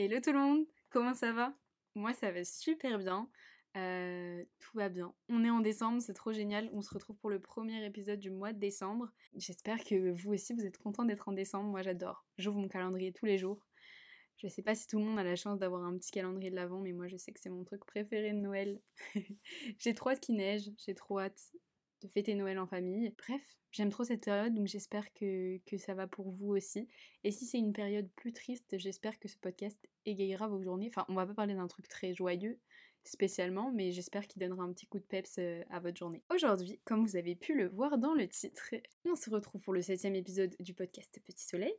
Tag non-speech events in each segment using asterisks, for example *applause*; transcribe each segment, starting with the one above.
Hello tout le monde, comment ça va? Moi ça va super bien, euh, tout va bien. On est en décembre, c'est trop génial, on se retrouve pour le premier épisode du mois de décembre. J'espère que vous aussi vous êtes contents d'être en décembre, moi j'adore. J'ouvre mon calendrier tous les jours. Je sais pas si tout le monde a la chance d'avoir un petit calendrier de l'avant, mais moi je sais que c'est mon truc préféré de Noël. *laughs* j'ai trop hâte qu'il neige, j'ai trop hâte de fêter Noël en famille. Bref, j'aime trop cette période, donc j'espère que, ça va pour vous aussi. Et si c'est une période plus triste, j'espère que ce podcast égayera vos journées. Enfin, on va pas parler d'un truc très joyeux spécialement, mais j'espère qu'il donnera un petit coup de peps euh, à votre journée. Aujourd'hui, comme vous avez pu le voir dans le titre, on se retrouve pour le septième épisode du podcast Petit Soleil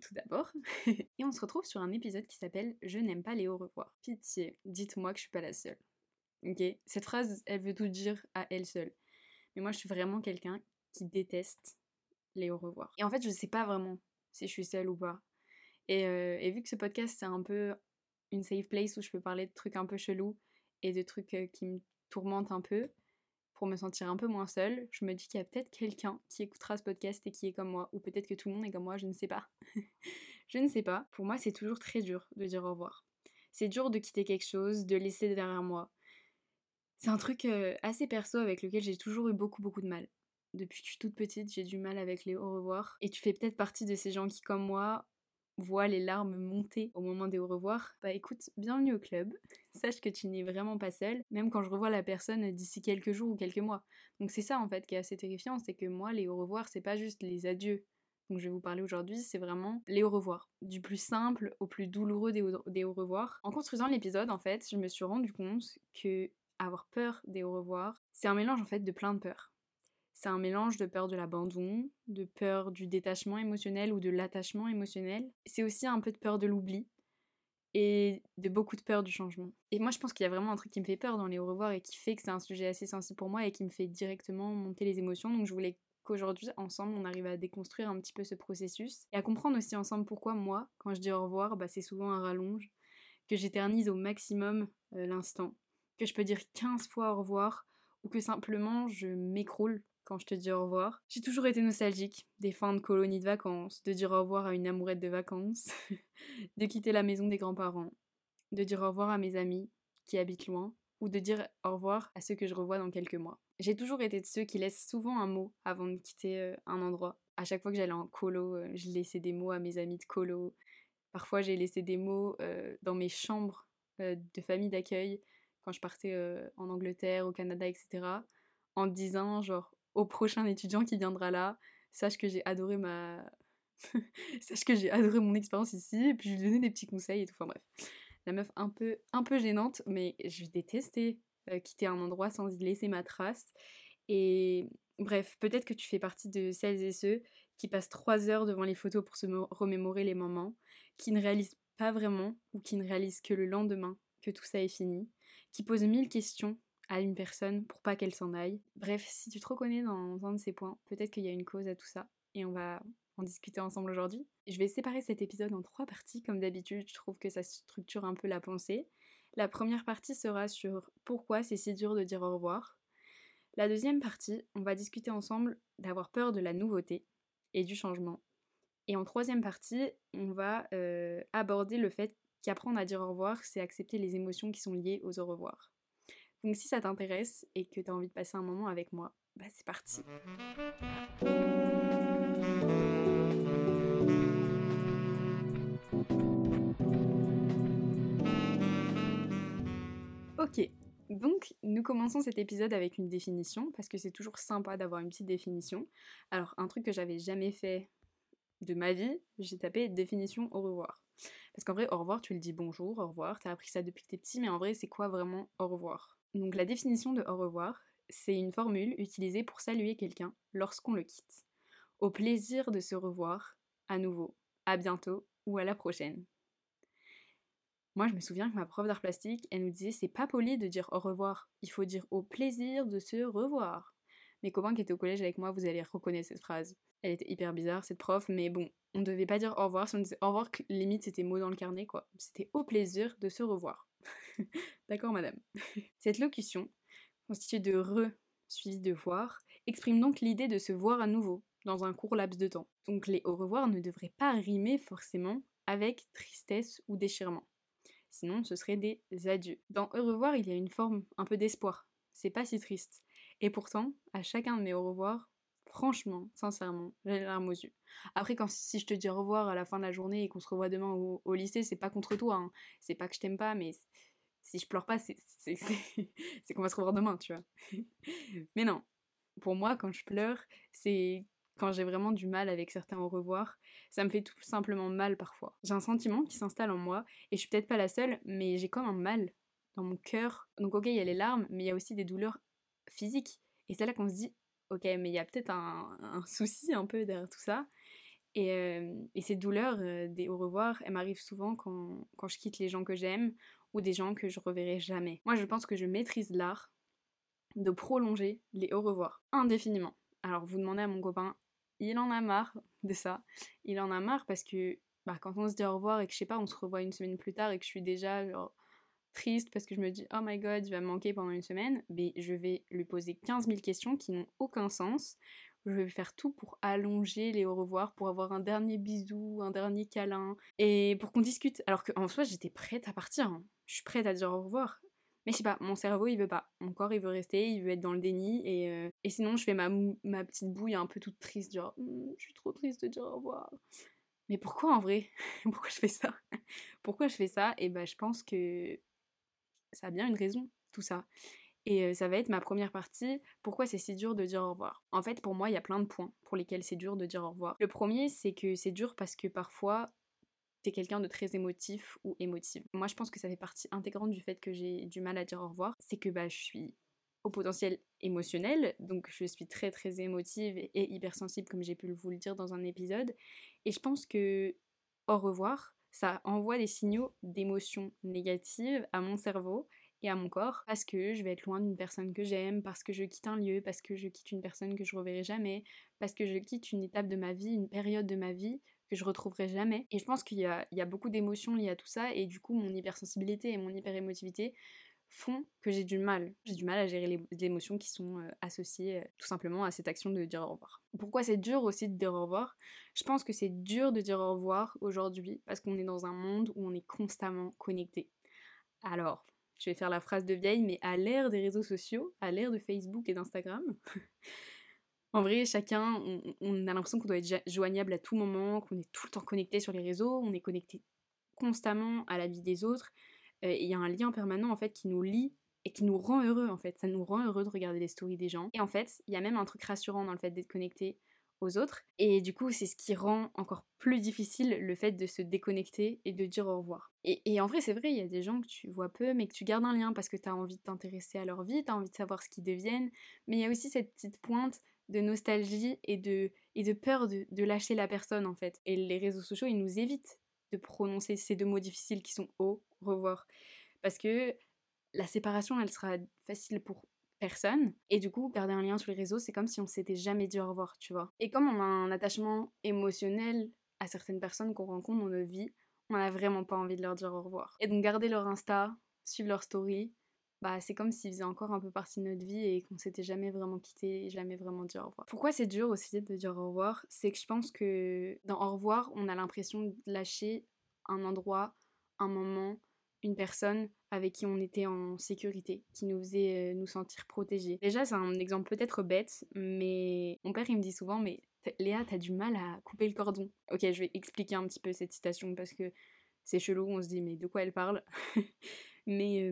tout d'abord. *laughs* et on se retrouve sur un épisode qui s'appelle Je n'aime pas les au revoir. Pitié, dites-moi que je suis pas la seule. Ok? Cette phrase, elle veut tout dire à elle seule. Mais moi, je suis vraiment quelqu'un qui déteste les au revoir. Et en fait, je sais pas vraiment si je suis seule ou pas. Et, euh, vu que ce podcast, c'est un peu une safe place où je peux parler de trucs un peu chelous et de trucs euh, qui me tourmentent un peu, pour me sentir un peu moins seule, je me dis qu'il y a peut-être quelqu'un qui écoutera ce podcast et qui est comme moi, ou peut-être que tout le monde est comme moi, je ne sais pas. *laughs* je ne sais pas. Pour moi, c'est toujours très dur de dire au revoir. C'est dur de quitter quelque chose, de laisser derrière moi. C'est un truc assez perso avec lequel j'ai toujours eu beaucoup beaucoup de mal. Depuis que je suis toute petite, j'ai du mal avec les au revoir. Et tu fais peut-être partie de ces gens qui, comme moi, voient les larmes monter au moment des au revoir. Bah écoute, bienvenue au club. Sache que tu n'es vraiment pas seule, même quand je revois la personne d'ici quelques jours ou quelques mois. Donc c'est ça en fait qui est assez terrifiant, c'est que moi, les au revoir, c'est pas juste les adieux donc je vais vous parler aujourd'hui, c'est vraiment les au revoir. Du plus simple au plus douloureux des au, des au revoir. En construisant l'épisode, en fait, je me suis rendu compte que avoir peur des au revoir, c'est un mélange en fait de plein de peurs. C'est un mélange de peur de l'abandon, de peur du détachement émotionnel ou de l'attachement émotionnel. C'est aussi un peu de peur de l'oubli et de beaucoup de peur du changement. Et moi je pense qu'il y a vraiment un truc qui me fait peur dans les au revoir et qui fait que c'est un sujet assez sensible pour moi et qui me fait directement monter les émotions. Donc je voulais qu'aujourd'hui, ensemble, on arrive à déconstruire un petit peu ce processus et à comprendre aussi ensemble pourquoi moi, quand je dis au revoir, bah, c'est souvent un rallonge, que j'éternise au maximum euh, l'instant que je peux dire 15 fois au revoir ou que simplement je m'écroule quand je te dis au revoir. J'ai toujours été nostalgique des fins de colonies de vacances, de dire au revoir à une amourette de vacances, *laughs* de quitter la maison des grands-parents, de dire au revoir à mes amis qui habitent loin ou de dire au revoir à ceux que je revois dans quelques mois. J'ai toujours été de ceux qui laissent souvent un mot avant de quitter euh, un endroit. À chaque fois que j'allais en colo, euh, je laissais des mots à mes amis de colo. Parfois, j'ai laissé des mots euh, dans mes chambres de famille d'accueil quand je partais en Angleterre, au Canada, etc. En disant, genre, au prochain étudiant qui viendra là, sache que j'ai adoré ma. *laughs* sache que j'ai adoré mon expérience ici, et puis je lui donnais des petits conseils et tout. Enfin bref. La meuf un peu, un peu gênante, mais je détestais quitter un endroit sans y laisser ma trace. Et bref, peut-être que tu fais partie de celles et ceux qui passent trois heures devant les photos pour se remémorer les moments, qui ne réalisent pas vraiment ou qui ne réalisent que le lendemain que tout ça est fini, qui pose mille questions à une personne pour pas qu'elle s'en aille. Bref, si tu te reconnais dans un de ces points, peut-être qu'il y a une cause à tout ça et on va en discuter ensemble aujourd'hui. Je vais séparer cet épisode en trois parties comme d'habitude, je trouve que ça structure un peu la pensée. La première partie sera sur pourquoi c'est si dur de dire au revoir. La deuxième partie, on va discuter ensemble d'avoir peur de la nouveauté et du changement. Et en troisième partie, on va euh, aborder le fait qu'apprendre à dire au revoir, c'est accepter les émotions qui sont liées aux au revoir. Donc si ça t'intéresse et que tu as envie de passer un moment avec moi, bah c'est parti. Ok, donc nous commençons cet épisode avec une définition, parce que c'est toujours sympa d'avoir une petite définition. Alors un truc que j'avais jamais fait de ma vie, j'ai tapé définition au revoir. Parce qu'en vrai, au revoir, tu le dis bonjour, au revoir, t'as appris ça depuis que t'es petit, mais en vrai, c'est quoi vraiment au revoir? Donc la définition de au revoir, c'est une formule utilisée pour saluer quelqu'un lorsqu'on le quitte. Au plaisir de se revoir, à nouveau, à bientôt ou à la prochaine. Moi, je me souviens que ma prof d'art plastique, elle nous disait c'est pas poli de dire au revoir, il faut dire au plaisir de se revoir. Mes copains qui étaient au collège avec moi, vous allez reconnaître cette phrase. Elle était hyper bizarre, cette prof, mais bon, on devait pas dire au revoir. Si on disait au revoir, limite, c'était mot dans le carnet, quoi. C'était au plaisir de se revoir. *laughs* D'accord, madame. *laughs* Cette locution, constituée de re suivi de voir, exprime donc l'idée de se voir à nouveau, dans un court laps de temps. Donc les au revoir ne devraient pas rimer forcément avec tristesse ou déchirement. Sinon, ce serait des adieux. Dans au revoir, il y a une forme un peu d'espoir. C'est pas si triste. Et pourtant, à chacun de mes au revoir, franchement, sincèrement, j'ai les larmes aux yeux. Après, quand si je te dis au revoir à la fin de la journée et qu'on se revoit demain au, lycée, c'est pas contre toi. Hein. C'est pas que je t'aime pas, mais si je pleure pas, *laughs* c'est qu'on va se revoir demain, tu vois. *laughs* mais non, pour moi, quand je pleure, c'est quand j'ai vraiment du mal avec certains au revoir. Ça me fait tout simplement mal parfois. J'ai un sentiment qui s'installe en moi, et je suis peut-être pas la seule, mais j'ai comme un mal dans mon cœur. Donc ok, il y a les larmes, mais il y a aussi des douleurs physiques. Et c'est là qu'on se dit, ok, mais il y a peut-être un, souci un peu derrière tout ça. Et, euh, ces douleurs euh, des au revoir, elles m'arrivent souvent quand, quand je quitte les gens que j'aime ou des gens que je reverrai jamais. Moi, je pense que je maîtrise l'art de prolonger les au revoir indéfiniment. Alors, vous demandez à mon copain, il en a marre de ça. Il en a marre parce que bah, quand on se dit au revoir et que je sais pas, on se revoit une semaine plus tard et que je suis déjà genre, triste parce que je me dis oh my god, il va me manquer pendant une semaine, mais je vais lui poser 15 000 questions qui n'ont aucun sens. Je vais faire tout pour allonger les au revoir, pour avoir un dernier bisou, un dernier câlin, et pour qu'on discute. Alors qu'en soi, j'étais prête à partir. Hein. Je suis prête à dire au revoir. Mais je sais pas, mon cerveau il veut pas. Mon corps il veut rester, il veut être dans le déni. Et, euh, et sinon, je fais ma, ma petite bouille un peu toute triste, genre «Hum, je suis trop triste de dire au revoir. Mais pourquoi en vrai? *laughs* Pourquoi je fais ça? Pourquoi je fais ça? Et bah, je pense que ça a bien une raison, tout ça. Et ça va être ma première partie, pourquoi c'est si dur de dire au revoir? En fait, pour moi, il y a plein de points pour lesquels c'est dur de dire au revoir. Le premier, c'est que c'est dur parce que parfois, t'es quelqu'un de très émotif ou émotive. Moi, je pense que ça fait partie intégrante du fait que j'ai du mal à dire au revoir. C'est que bah, je suis au potentiel émotionnel, donc je suis très très émotive et hypersensible, comme j'ai pu vous le dire dans un épisode. Et je pense que au revoir, ça envoie des signaux d'émotions négatives à mon cerveau et à mon corps parce que je vais être loin d'une personne que j'aime, parce que je quitte un lieu, parce que je quitte une personne que je reverrai jamais, parce que je quitte une étape de ma vie, une période de ma vie que je retrouverai jamais. Et je pense qu'il y a, beaucoup d'émotions liées à tout ça et du coup mon hypersensibilité et mon hyperémotivité font que j'ai du mal. J'ai du mal à gérer les, émotions qui sont euh, associées euh, tout simplement à cette action de dire au revoir. Pourquoi c'est dur aussi de dire au revoir? Je pense que c'est dur de dire au revoir aujourd'hui parce qu'on est dans un monde où on est constamment connecté. Alors, je vais faire la phrase de vieille, mais à l'ère des réseaux sociaux, à l'ère de Facebook et d'Instagram, *laughs* en vrai, chacun, on, on a l'impression qu'on doit être joignable à tout moment, qu'on est tout le temps connecté sur les réseaux, on est connecté constamment à la vie des autres il y a un lien permanent en fait qui nous lie et qui nous rend heureux en fait. Ça nous rend heureux de regarder les stories des gens. Et en fait, il y a même un truc rassurant dans le fait d'être connecté aux autres. Et du coup, c'est ce qui rend encore plus difficile le fait de se déconnecter et de dire au revoir. Et, en vrai, c'est vrai, il y a des gens que tu vois peu, mais que tu gardes un lien parce que tu as envie de t'intéresser à leur vie, tu as envie de savoir ce qu'ils deviennent. Mais il y a aussi cette petite pointe de nostalgie et de, et de peur de, de lâcher la personne en fait. Et les réseaux sociaux, ils nous évitent de prononcer ces deux mots difficiles qui sont au revoir. Parce que la séparation, elle sera facile pour personne. Et du coup, garder un lien sur les réseaux, c'est comme si on s'était jamais dit au revoir, tu vois. Et comme on a un attachement émotionnel à certaines personnes qu'on rencontre dans notre vie, on n'a vraiment pas envie de leur dire au revoir. Et donc garder leur Insta, suivre leur story, bah c'est comme s'ils faisaient encore un peu partie de notre vie et qu'on s'était jamais vraiment quitté, jamais vraiment dit au revoir. Pourquoi c'est dur aussi de dire au revoir? C'est que je pense que dans au revoir, on a l'impression de lâcher un endroit, un moment, une personne avec qui on était en sécurité, qui nous faisait euh, nous sentir protégés. Déjà, c'est un exemple peut-être bête, mais mon père il me dit souvent, mais Léa, t'as du mal à couper le cordon. Ok, je vais expliquer un petit peu cette citation parce que c'est chelou, on se dit, mais de quoi elle parle? *laughs* Mais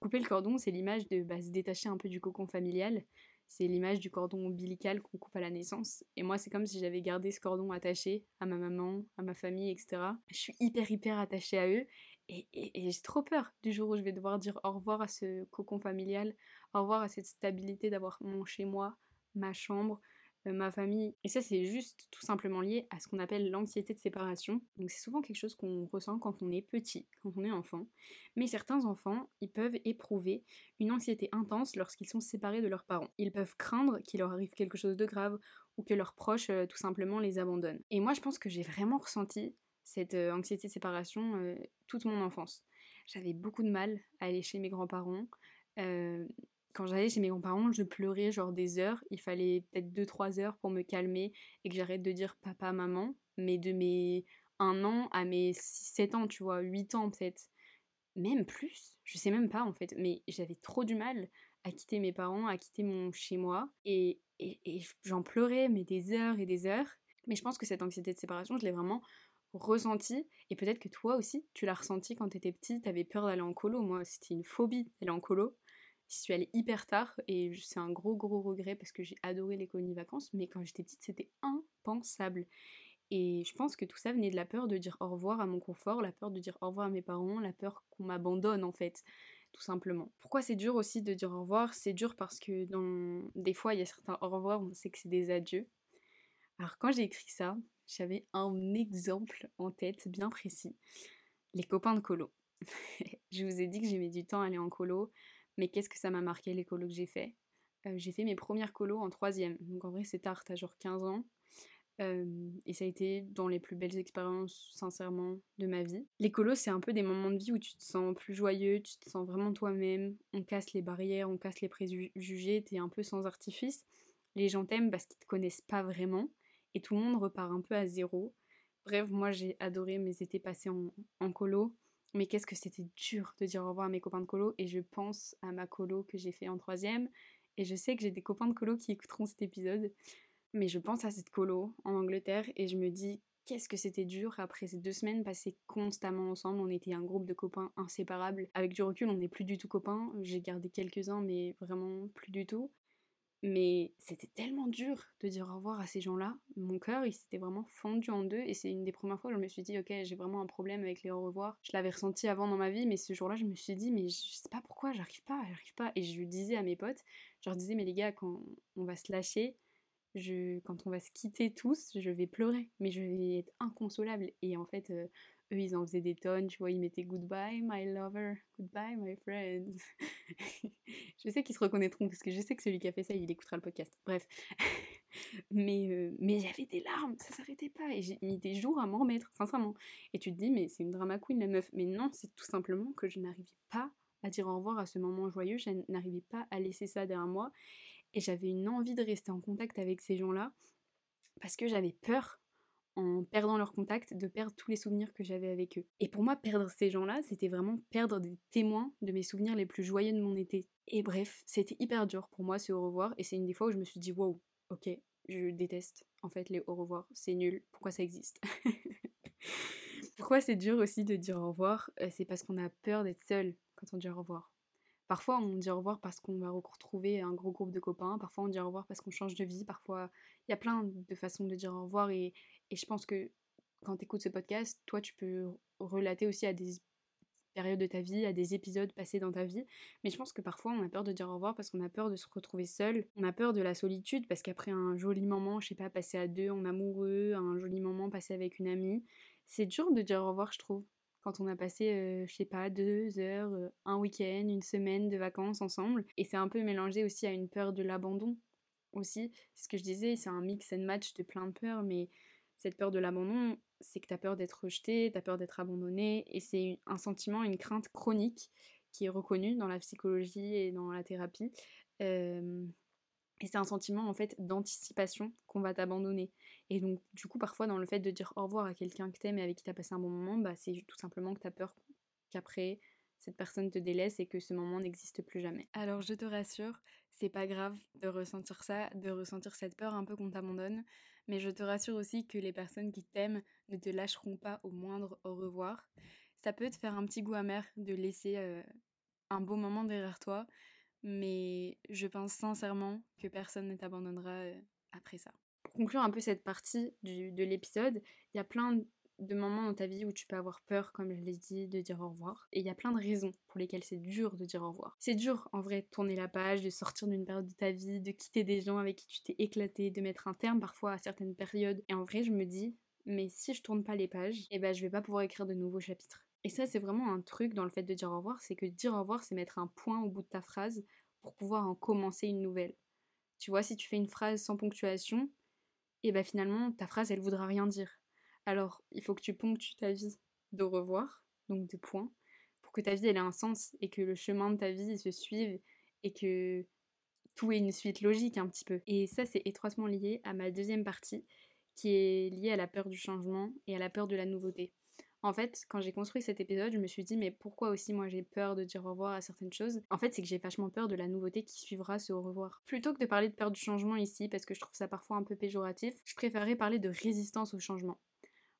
couper le cordon, c'est l'image de bah, se détacher un peu du cocon familial. C'est l'image du cordon ombilical qu'on coupe à la naissance. Et moi, c'est comme si j'avais gardé ce cordon attaché à ma maman, à ma famille, etc. Je suis hyper, hyper attachée à eux. Et, et j'ai trop peur du jour où je vais devoir dire au revoir à ce cocon familial, au revoir à cette stabilité d'avoir mon chez moi, ma chambre, ma famille. Et ça, c'est juste tout simplement lié à ce qu'on appelle l'anxiété de séparation. Donc c'est souvent quelque chose qu'on ressent quand on est petit, quand on est enfant. Mais certains enfants, ils peuvent éprouver une anxiété intense lorsqu'ils sont séparés de leurs parents. Ils peuvent craindre qu'il leur arrive quelque chose de grave ou que leurs proches euh, tout simplement les abandonnent. Et moi, je pense que j'ai vraiment ressenti cette euh, anxiété de séparation toute mon enfance. J'avais beaucoup de mal à aller chez mes grands-parents quand j'allais chez mes grands-parents, je pleurais genre des heures. Il fallait peut-être 2-3 heures pour me calmer et que j'arrête de dire papa, maman. Mais de mes 1 an à mes 6-7 ans, tu vois, 8 ans peut-être. même plus, je sais même pas en fait, mais j'avais trop du mal à quitter mes parents, à quitter mon chez moi, et, et, j'en pleurais, mais des heures et des heures. Mais je pense que cette anxiété de séparation, je l'ai vraiment ressentie, et peut-être que toi aussi, tu l'as ressenti quand t'étais petit, t'avais peur d'aller en colo, moi c'était une phobie d'aller en colo. Je suis allée hyper tard, et c'est un gros gros regret parce que j'ai adoré les colonies vacances, mais quand j'étais petite, c'était impensable. Et je pense que tout ça venait de la peur de dire au revoir à mon confort, la peur de dire au revoir à mes parents, la peur qu'on m'abandonne en fait, tout simplement. Pourquoi c'est dur aussi de dire au revoir? C'est dur parce que dans des fois il y a certains au revoir, on sait que c'est des adieux. Alors quand j'ai écrit ça, j'avais un exemple en tête bien précis. Les copains de colo. *laughs* je vous ai dit que j'ai mis du temps à aller en colo, mais qu'est-ce que ça m'a marqué les colos que j'ai fait? J'ai fait mes premières colos en troisième, donc en vrai c'est tard, t'as genre 15 ans et ça a été dans les plus belles expériences, sincèrement, de ma vie. L'écolo, c'est un peu des moments de vie où tu te sens plus joyeux, tu te sens vraiment toi-même, on casse les barrières, on casse les préjugés, t'es un peu sans artifice. Les gens t'aiment parce qu'ils te connaissent pas vraiment, et tout le monde repart un peu à zéro. Bref, moi j'ai adoré mes étés passés en colo, mais qu'est-ce que c'était dur de dire au revoir à mes copains de colo, et je pense à ma colo que j'ai fait en troisième, et je sais que j'ai des copains de colo qui écouteront cet épisode. Mais je pense à cette colo en Angleterre et je me dis qu'est-ce que c'était dur après ces deux semaines passées constamment ensemble. On était un groupe de copains inséparables. Avec du recul, on n'est plus du tout copains. J'ai gardé quelques-uns, mais vraiment plus du tout. Mais c'était tellement dur de dire au revoir à ces gens-là. Mon cœur, il s'était vraiment fendu en deux. Et c'est une des premières fois où je me suis dit, ok, j'ai vraiment un problème avec les au revoir. Je l'avais ressenti avant dans ma vie, mais ce jour-là, je me suis dit, mais je sais pas pourquoi, j'arrive pas, j'arrive pas. Et je disais à mes potes, je leur disais, mais les gars, quand on va se lâcher, quand on va se quitter tous, je vais pleurer, mais je vais être inconsolable. Et en fait, euh, eux, ils en faisaient des tonnes, tu vois, ils mettaient Goodbye, my lover, Goodbye, my friend. *laughs* je sais qu'ils se reconnaîtront, parce que je sais que celui qui a fait ça, il écoutera le podcast. Bref. *laughs* mais euh, mais j'avais des larmes, ça s'arrêtait pas, et j'ai mis des jours à m'en remettre, sincèrement. Et tu te dis, mais c'est une drama queen, la meuf. Mais non, c'est tout simplement que je n'arrivais pas à dire au revoir à ce moment joyeux, je n'arrivais pas à laisser ça derrière moi. Et j'avais une envie de rester en contact avec ces gens-là parce que j'avais peur, en perdant leur contact, de perdre tous les souvenirs que j'avais avec eux. Et pour moi, perdre ces gens-là, c'était vraiment perdre des témoins de mes souvenirs les plus joyeux de mon été. Et bref, c'était hyper dur pour moi ce au revoir. Et c'est une des fois où je me suis dit, wow, ok, je déteste en fait les au revoir, c'est nul, pourquoi ça existe? *laughs* Pourquoi c'est dur aussi de dire au revoir? Euh, C'est parce qu'on a peur d'être seul quand on dit au revoir. Parfois, on dit au revoir parce qu'on va retrouver un gros groupe de copains. Parfois, on dit au revoir parce qu'on change de vie. Parfois, il y a plein de façons de dire au revoir. Et, je pense que quand tu écoutes ce podcast, toi, tu peux relater aussi à des périodes de ta vie, à des épisodes passés dans ta vie. Mais je pense que parfois, on a peur de dire au revoir parce qu'on a peur de se retrouver seul. On a peur de la solitude parce qu'après un joli moment, je sais pas, passé à deux en amoureux, un joli moment passé avec une amie, c'est dur de dire au revoir, je trouve quand on a passé, euh, je sais pas, deux heures, euh, un week-end, une semaine de vacances ensemble. Et c'est un peu mélangé aussi à une peur de l'abandon aussi. C'est ce que je disais, c'est un mix and match de plein de peurs, mais cette peur de l'abandon, c'est que tu as peur d'être rejeté, tu as peur d'être abandonné, et c'est un sentiment, une crainte chronique qui est reconnue dans la psychologie et dans la thérapie. Et c'est un sentiment en fait d'anticipation qu'on va t'abandonner. Et donc du coup parfois dans le fait de dire au revoir à quelqu'un que t'aimes et avec qui t'as passé un bon moment, bah c'est tout simplement que t'as peur qu'après cette personne te délaisse et que ce moment n'existe plus jamais. Alors je te rassure, c'est pas grave de ressentir ça, de ressentir cette peur un peu qu'on t'abandonne, mais je te rassure aussi que les personnes qui t'aiment ne te lâcheront pas au moindre au revoir. Ça peut te faire un petit goût amer de laisser un beau moment derrière toi, mais je pense sincèrement que personne ne t'abandonnera après ça. Pour conclure un peu cette partie de l'épisode, il y a plein de moments dans ta vie où tu peux avoir peur, comme je l'ai dit, de dire au revoir. Et il y a plein de raisons pour lesquelles c'est dur de dire au revoir. C'est dur en vrai de tourner la page, de sortir d'une période de ta vie, de quitter des gens avec qui tu t'es éclaté, de mettre un terme parfois à certaines périodes. Et en vrai, je me dis, mais si je tourne pas les pages, eh ben je vais pas pouvoir écrire de nouveaux chapitres. Et ça, c'est vraiment un truc dans le fait de dire au revoir, c'est que dire au revoir, c'est mettre un point au bout de ta phrase pour pouvoir en commencer une nouvelle. Tu vois, si tu fais une phrase sans ponctuation, et ben finalement, ta phrase, elle voudra rien dire. Alors, il faut que tu ponctues ta vie de revoir, donc de points, pour que ta vie, ait un sens et que le chemin de ta vie se suive et que tout ait une suite logique un petit peu. Et ça, c'est étroitement lié à ma deuxième partie, qui est liée à la peur du changement et à la peur de la nouveauté. En fait, quand j'ai construit cet épisode, je me suis dit, mais pourquoi aussi moi j'ai peur de dire au revoir à certaines choses? En fait, c'est que j'ai vachement peur de la nouveauté qui suivra ce au revoir. Plutôt que de parler de peur du changement ici, parce que je trouve ça parfois un peu péjoratif, je préférerais parler de résistance au changement.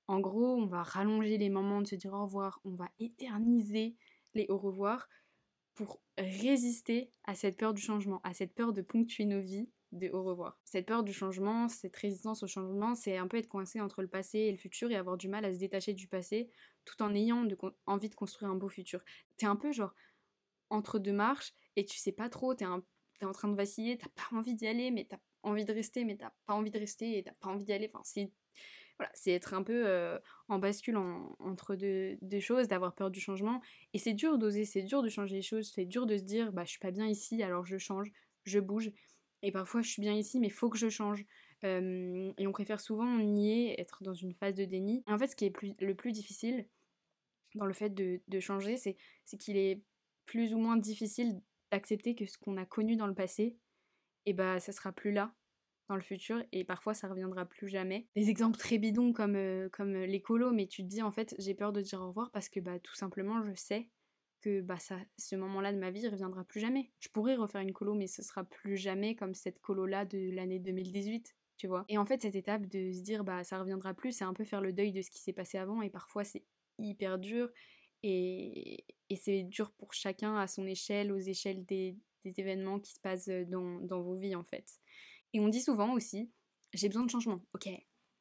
En gros, on va rallonger les moments de se dire au revoir, on va éterniser les au revoir pour résister à cette peur du changement, à cette peur de ponctuer nos vies de au revoir. Cette peur du changement, cette résistance au changement, c'est un peu être coincé entre le passé et le futur et avoir du mal à se détacher du passé tout en ayant envie de construire un beau futur. T'es un peu genre entre deux marches et tu sais pas trop, t'es, es en train de vaciller, t'as pas envie d'y aller, mais t'as envie de rester, mais t'as pas envie de rester et t'as pas envie d'y aller. Enfin, c'est voilà, c'est être un peu en bascule entre deux, choses, d'avoir peur du changement. Et c'est dur d'oser, c'est dur de changer les choses, c'est dur de se dire bah je suis pas bien ici, alors je change, je bouge. Et parfois, je suis bien ici, mais faut que je change. et on préfère souvent nier, être dans une phase de déni. en fait, ce qui est le plus difficile dans le fait de, changer, c'est qu'il est plus ou moins difficile d'accepter que ce qu'on a connu dans le passé, et bah ça sera plus là dans le futur et parfois ça reviendra plus jamais. Des exemples très bidons comme, comme les colos, mais tu te dis en fait j'ai peur de dire au revoir parce que bah tout simplement je sais que bah ça, ce moment-là de ma vie reviendra plus jamais. Je pourrais refaire une colo, mais ce sera plus jamais comme cette colo-là de l'année 2018, tu vois. Et en fait, cette étape de se dire bah ça reviendra plus, c'est un peu faire le deuil de ce qui s'est passé avant, et parfois c'est hyper dur, et, et c'est dur pour chacun à son échelle, aux échelles des, des événements qui se passent dans, dans vos vies en fait. Et on dit souvent aussi, j'ai besoin de changement. Ok,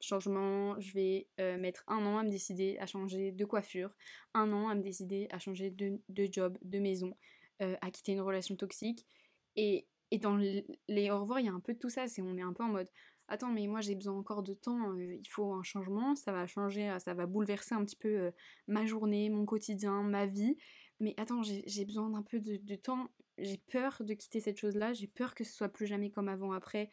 changement, je vais euh, mettre un an à me décider à changer de coiffure, un an à me décider à changer de, job, de maison, euh, à quitter une relation toxique. Et, dans les, au revoir, il y a un peu de tout ça, c'est on est un peu en mode attends mais moi j'ai besoin encore de temps, euh, il faut un changement, ça va changer, ça va bouleverser un petit peu ma journée, mon quotidien, ma vie. Mais attends, j'ai besoin d'un peu de temps, j'ai peur de quitter cette chose-là, j'ai peur que ce soit plus jamais comme avant après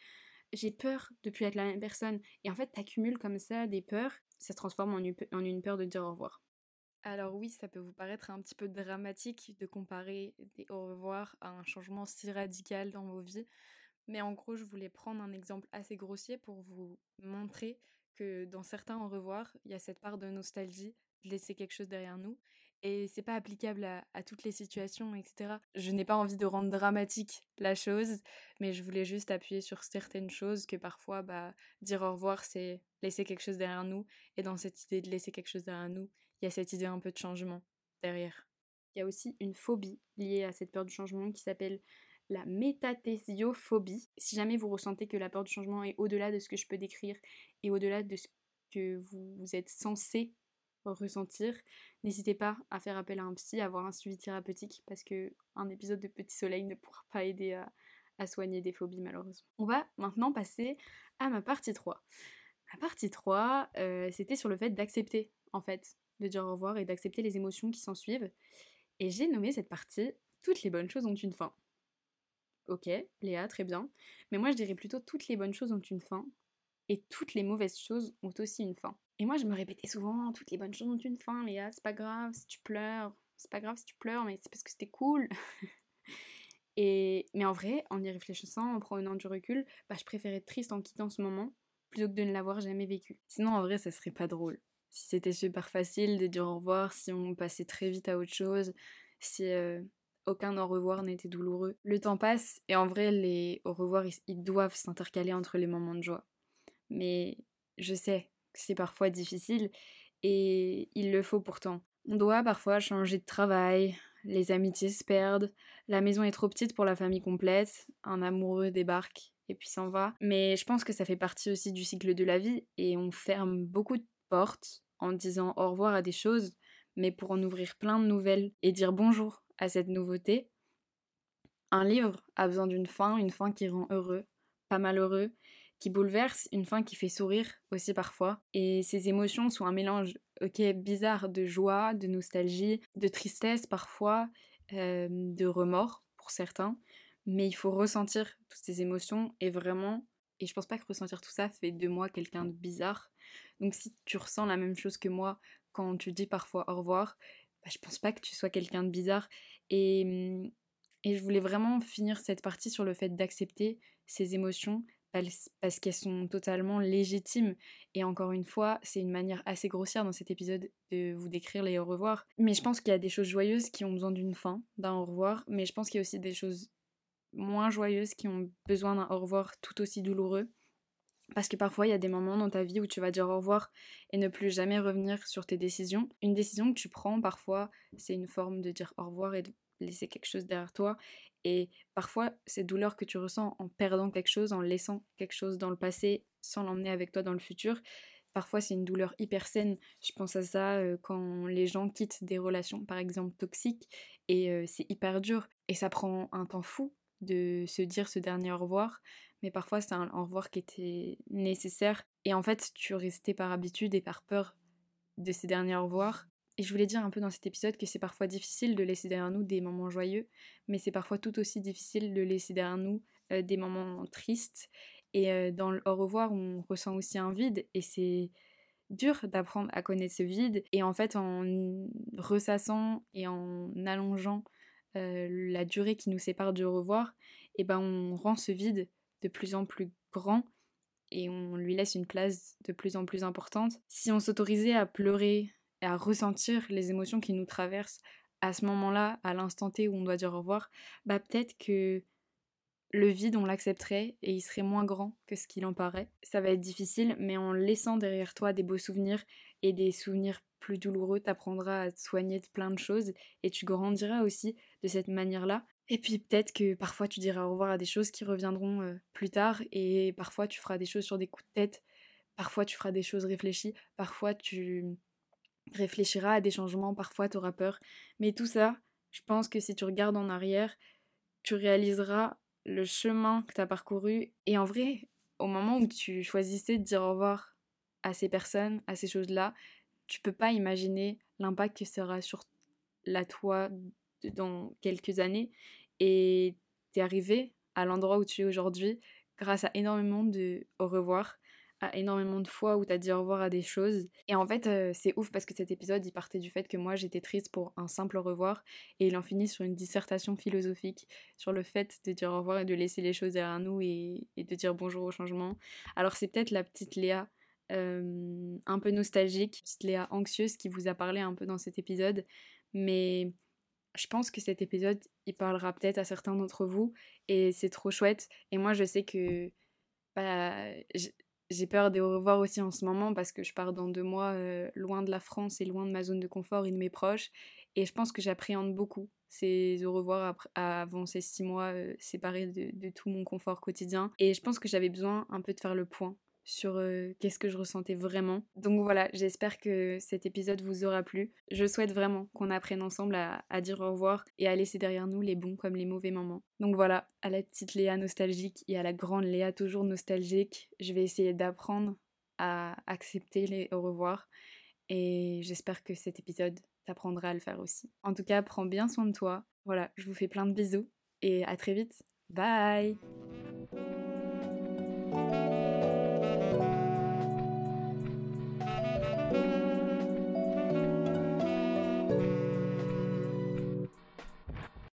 j'ai peur de plus être la même personne. Et en fait, t'accumules comme ça des peurs, ça se transforme en une, peur de dire au revoir. Alors oui, ça peut vous paraître un petit peu dramatique de comparer des au revoir à un changement si radical dans vos vies, mais en gros, je voulais prendre un exemple assez grossier pour vous montrer que dans certains au revoir, il y a cette part de nostalgie, de laisser quelque chose derrière nous, et c'est pas applicable à, toutes les situations, etc. Je n'ai pas envie de rendre dramatique la chose, mais je voulais juste appuyer sur certaines choses que parfois, bah, dire au revoir, c'est laisser quelque chose derrière nous. Et dans cette idée de laisser quelque chose derrière nous, il y a cette idée un peu de changement derrière. Il y a aussi une phobie liée à cette peur du changement qui s'appelle la métathésiophobie. Si jamais vous ressentez que la peur du changement est au-delà de ce que je peux décrire et au-delà de ce que vous êtes censé ressentir, n'hésitez pas à faire appel à un psy, à avoir un suivi thérapeutique parce que un épisode de Petit Soleil ne pourra pas aider à, soigner des phobies malheureusement. On va maintenant passer à ma partie 3. Ma partie 3, euh, c'était sur le fait d'accepter en fait, de dire au revoir et d'accepter les émotions qui s'en suivent. Et j'ai nommé cette partie Toutes les bonnes choses ont une fin. Ok, Léa, très bien. Mais moi je dirais plutôt toutes les bonnes choses ont une fin et toutes les mauvaises choses ont aussi une fin. Et moi, je me répétais souvent, toutes les bonnes choses ont une fin, Léa, c'est pas grave si tu pleures, c'est pas grave si tu pleures, mais c'est parce que c'était cool. *laughs* et, mais en vrai, en y réfléchissant, en prenant du recul, bah, je préférais être triste en quittant ce moment plutôt que de ne l'avoir jamais vécu. Sinon, en vrai, ça serait pas drôle. Si c'était super facile de dire au revoir, si on passait très vite à autre chose, si euh, aucun au revoir n'était douloureux. Le temps passe et en vrai, les au revoir, ils doivent s'intercaler entre les moments de joie. Mais je sais c'est parfois difficile et il le faut pourtant. On doit parfois changer de travail, les amitiés se perdent, la maison est trop petite pour la famille complète, un amoureux débarque et puis s'en va. Mais je pense que ça fait partie aussi du cycle de la vie et on ferme beaucoup de portes en disant au revoir à des choses, mais pour en ouvrir plein de nouvelles et dire bonjour à cette nouveauté. Un livre a besoin d'une fin, une fin qui rend heureux, pas malheureux, qui bouleverse, une fin qui fait sourire aussi parfois. Et ces émotions sont un mélange, ok, bizarre de joie, de nostalgie, de tristesse parfois, euh, de remords pour certains. Mais il faut ressentir toutes ces émotions et vraiment, et je pense pas que ressentir tout ça fait de moi quelqu'un de bizarre. Donc si tu ressens la même chose que moi quand tu dis parfois au revoir, bah, je pense pas que tu sois quelqu'un de bizarre. Et, et je voulais vraiment finir cette partie sur le fait d'accepter ces émotions parce qu'elles sont totalement légitimes. Et encore une fois, c'est une manière assez grossière dans cet épisode de vous décrire les au revoir. Mais je pense qu'il y a des choses joyeuses qui ont besoin d'une fin, d'un au revoir. Mais je pense qu'il y a aussi des choses moins joyeuses qui ont besoin d'un au revoir tout aussi douloureux. Parce que parfois, il y a des moments dans ta vie où tu vas dire au revoir et ne plus jamais revenir sur tes décisions. Une décision que tu prends, parfois, c'est une forme de dire au revoir et de laisser quelque chose derrière toi. Et parfois, ces douleurs que tu ressens en perdant quelque chose, en laissant quelque chose dans le passé sans l'emmener avec toi dans le futur, parfois c'est une douleur hyper saine. Je pense à ça quand les gens quittent des relations, par exemple toxiques, et c'est hyper dur. Et ça prend un temps fou de se dire ce dernier au revoir, mais parfois c'est un au revoir qui était nécessaire. Et en fait, tu restais par habitude et par peur de ces derniers au revoir. Et je voulais dire un peu dans cet épisode que c'est parfois difficile de laisser derrière nous des moments joyeux, mais c'est parfois tout aussi difficile de laisser derrière nous euh, des moments tristes. Et euh, dans le au revoir, on ressent aussi un vide, et c'est dur d'apprendre à connaître ce vide. Et en fait, en ressassant et en allongeant euh, la durée qui nous sépare du au revoir, et ben on rend ce vide de plus en plus grand et on lui laisse une place de plus en plus importante. Si on s'autorisait à pleurer et à ressentir les émotions qui nous traversent à ce moment-là, à l'instant T où on doit dire au revoir, bah peut-être que le vide, on l'accepterait et il serait moins grand que ce qu'il en paraît. Ça va être difficile, mais en laissant derrière toi des beaux souvenirs et des souvenirs plus douloureux, t'apprendras à te soigner de plein de choses et tu grandiras aussi de cette manière-là. Et puis peut-être que parfois tu diras au revoir à des choses qui reviendront euh, plus tard et parfois tu feras des choses sur des coups de tête, parfois tu feras des choses réfléchies, parfois tu réfléchiras à des changements, parfois tu auras peur. Mais tout ça, je pense que si tu regardes en arrière, tu réaliseras le chemin que tu as parcouru. Et en vrai, au moment où tu choisissais de dire au revoir à ces personnes, à ces choses-là, tu peux pas imaginer l'impact que aura sur la toi dans quelques années. Et tu es arrivé à l'endroit où tu es aujourd'hui grâce à énormément de au revoir à énormément de fois où t'as dit au revoir à des choses. Et en fait, euh, c'est ouf parce que cet épisode, il partait du fait que moi, j'étais triste pour un simple au revoir. Et il en finit sur une dissertation philosophique sur le fait de dire au revoir et de laisser les choses derrière nous et, de dire bonjour au changement. Alors c'est peut-être la petite Léa euh, un peu nostalgique, petite Léa anxieuse qui vous a parlé un peu dans cet épisode. Mais je pense que cet épisode, il parlera peut-être à certains d'entre vous. Et c'est trop chouette. Et moi, je sais que... Bah, j'ai peur des au revoir aussi en ce moment parce que je pars dans deux mois euh, loin de la France et loin de ma zone de confort et de mes proches. Et je pense que j'appréhende beaucoup ces au revoir avant ces six mois euh, séparés de, de, tout mon confort quotidien. Et je pense que j'avais besoin un peu de faire le point sur qu'est-ce que je ressentais vraiment. Donc voilà, j'espère que cet épisode vous aura plu. Je souhaite vraiment qu'on apprenne ensemble à, dire au revoir et à laisser derrière nous les bons comme les mauvais moments. Donc voilà, à la petite Léa nostalgique et à la grande Léa toujours nostalgique, je vais essayer d'apprendre à accepter les au revoir et j'espère que cet épisode t'apprendra à le faire aussi. En tout cas, prends bien soin de toi. Voilà, je vous fais plein de bisous et à très vite. Bye